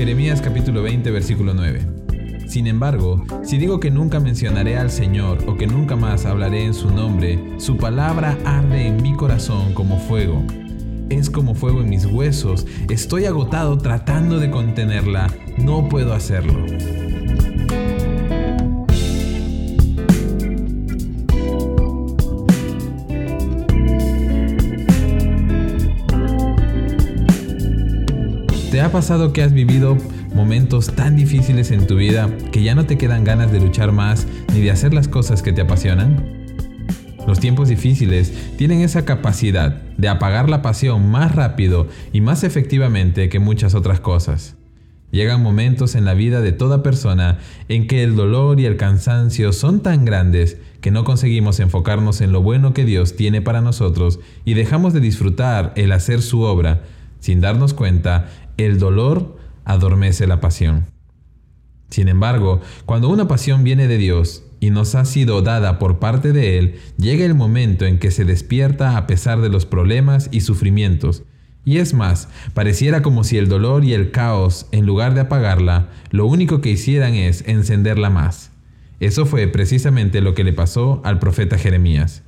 Jeremías capítulo 20 versículo 9. Sin embargo, si digo que nunca mencionaré al Señor o que nunca más hablaré en su nombre, su palabra arde en mi corazón como fuego. Es como fuego en mis huesos. Estoy agotado tratando de contenerla. No puedo hacerlo. ¿Te ha pasado que has vivido momentos tan difíciles en tu vida que ya no te quedan ganas de luchar más ni de hacer las cosas que te apasionan? Los tiempos difíciles tienen esa capacidad de apagar la pasión más rápido y más efectivamente que muchas otras cosas. Llegan momentos en la vida de toda persona en que el dolor y el cansancio son tan grandes que no conseguimos enfocarnos en lo bueno que Dios tiene para nosotros y dejamos de disfrutar el hacer su obra sin darnos cuenta el dolor adormece la pasión. Sin embargo, cuando una pasión viene de Dios y nos ha sido dada por parte de Él, llega el momento en que se despierta a pesar de los problemas y sufrimientos. Y es más, pareciera como si el dolor y el caos, en lugar de apagarla, lo único que hicieran es encenderla más. Eso fue precisamente lo que le pasó al profeta Jeremías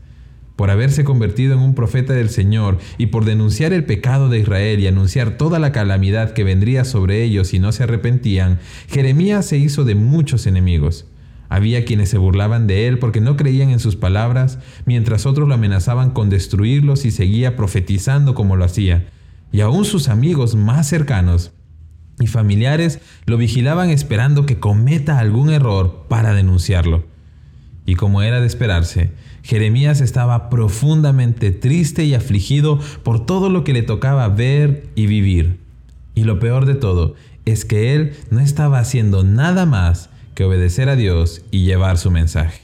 por haberse convertido en un profeta del Señor y por denunciar el pecado de Israel y anunciar toda la calamidad que vendría sobre ellos si no se arrepentían, Jeremías se hizo de muchos enemigos. Había quienes se burlaban de él porque no creían en sus palabras, mientras otros lo amenazaban con destruirlos y seguía profetizando como lo hacía. Y aún sus amigos más cercanos y familiares lo vigilaban esperando que cometa algún error para denunciarlo. Y como era de esperarse, Jeremías estaba profundamente triste y afligido por todo lo que le tocaba ver y vivir. Y lo peor de todo es que él no estaba haciendo nada más que obedecer a Dios y llevar su mensaje.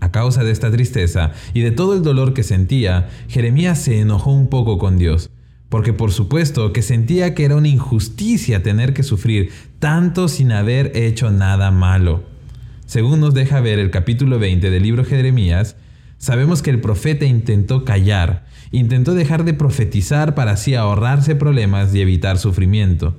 A causa de esta tristeza y de todo el dolor que sentía, Jeremías se enojó un poco con Dios, porque por supuesto que sentía que era una injusticia tener que sufrir tanto sin haber hecho nada malo. Según nos deja ver el capítulo 20 del libro Jeremías, sabemos que el profeta intentó callar, intentó dejar de profetizar para así ahorrarse problemas y evitar sufrimiento.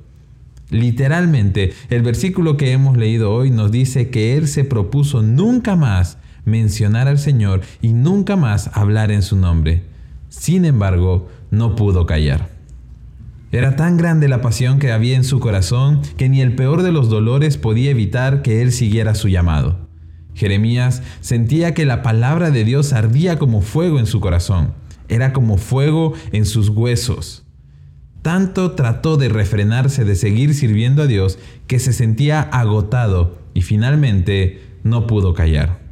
Literalmente, el versículo que hemos leído hoy nos dice que él se propuso nunca más mencionar al Señor y nunca más hablar en su nombre. Sin embargo, no pudo callar. Era tan grande la pasión que había en su corazón que ni el peor de los dolores podía evitar que él siguiera su llamado. Jeremías sentía que la palabra de Dios ardía como fuego en su corazón, era como fuego en sus huesos. Tanto trató de refrenarse de seguir sirviendo a Dios que se sentía agotado y finalmente no pudo callar.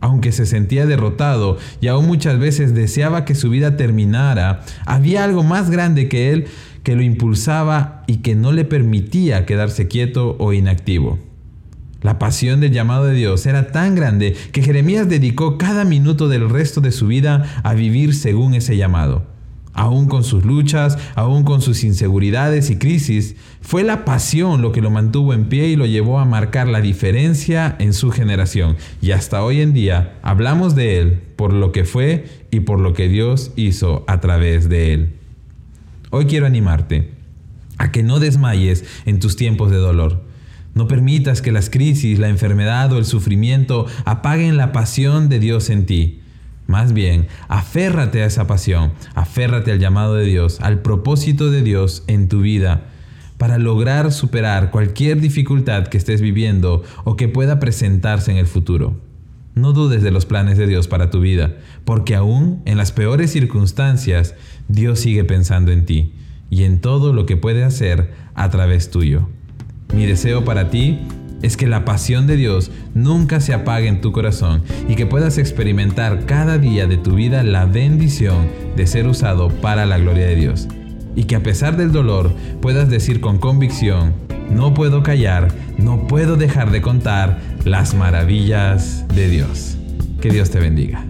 Aunque se sentía derrotado y aún muchas veces deseaba que su vida terminara, había algo más grande que él que lo impulsaba y que no le permitía quedarse quieto o inactivo. La pasión del llamado de Dios era tan grande que Jeremías dedicó cada minuto del resto de su vida a vivir según ese llamado. Aún con sus luchas, aún con sus inseguridades y crisis, fue la pasión lo que lo mantuvo en pie y lo llevó a marcar la diferencia en su generación. Y hasta hoy en día hablamos de él por lo que fue y por lo que Dios hizo a través de él. Hoy quiero animarte a que no desmayes en tus tiempos de dolor. No permitas que las crisis, la enfermedad o el sufrimiento apaguen la pasión de Dios en ti. Más bien, aférrate a esa pasión, aférrate al llamado de Dios, al propósito de Dios en tu vida, para lograr superar cualquier dificultad que estés viviendo o que pueda presentarse en el futuro. No dudes de los planes de Dios para tu vida, porque aún en las peores circunstancias, Dios sigue pensando en ti y en todo lo que puede hacer a través tuyo. Mi deseo para ti es que la pasión de Dios nunca se apague en tu corazón y que puedas experimentar cada día de tu vida la bendición de ser usado para la gloria de Dios. Y que a pesar del dolor puedas decir con convicción, no puedo callar, no puedo dejar de contar las maravillas de Dios. Que Dios te bendiga.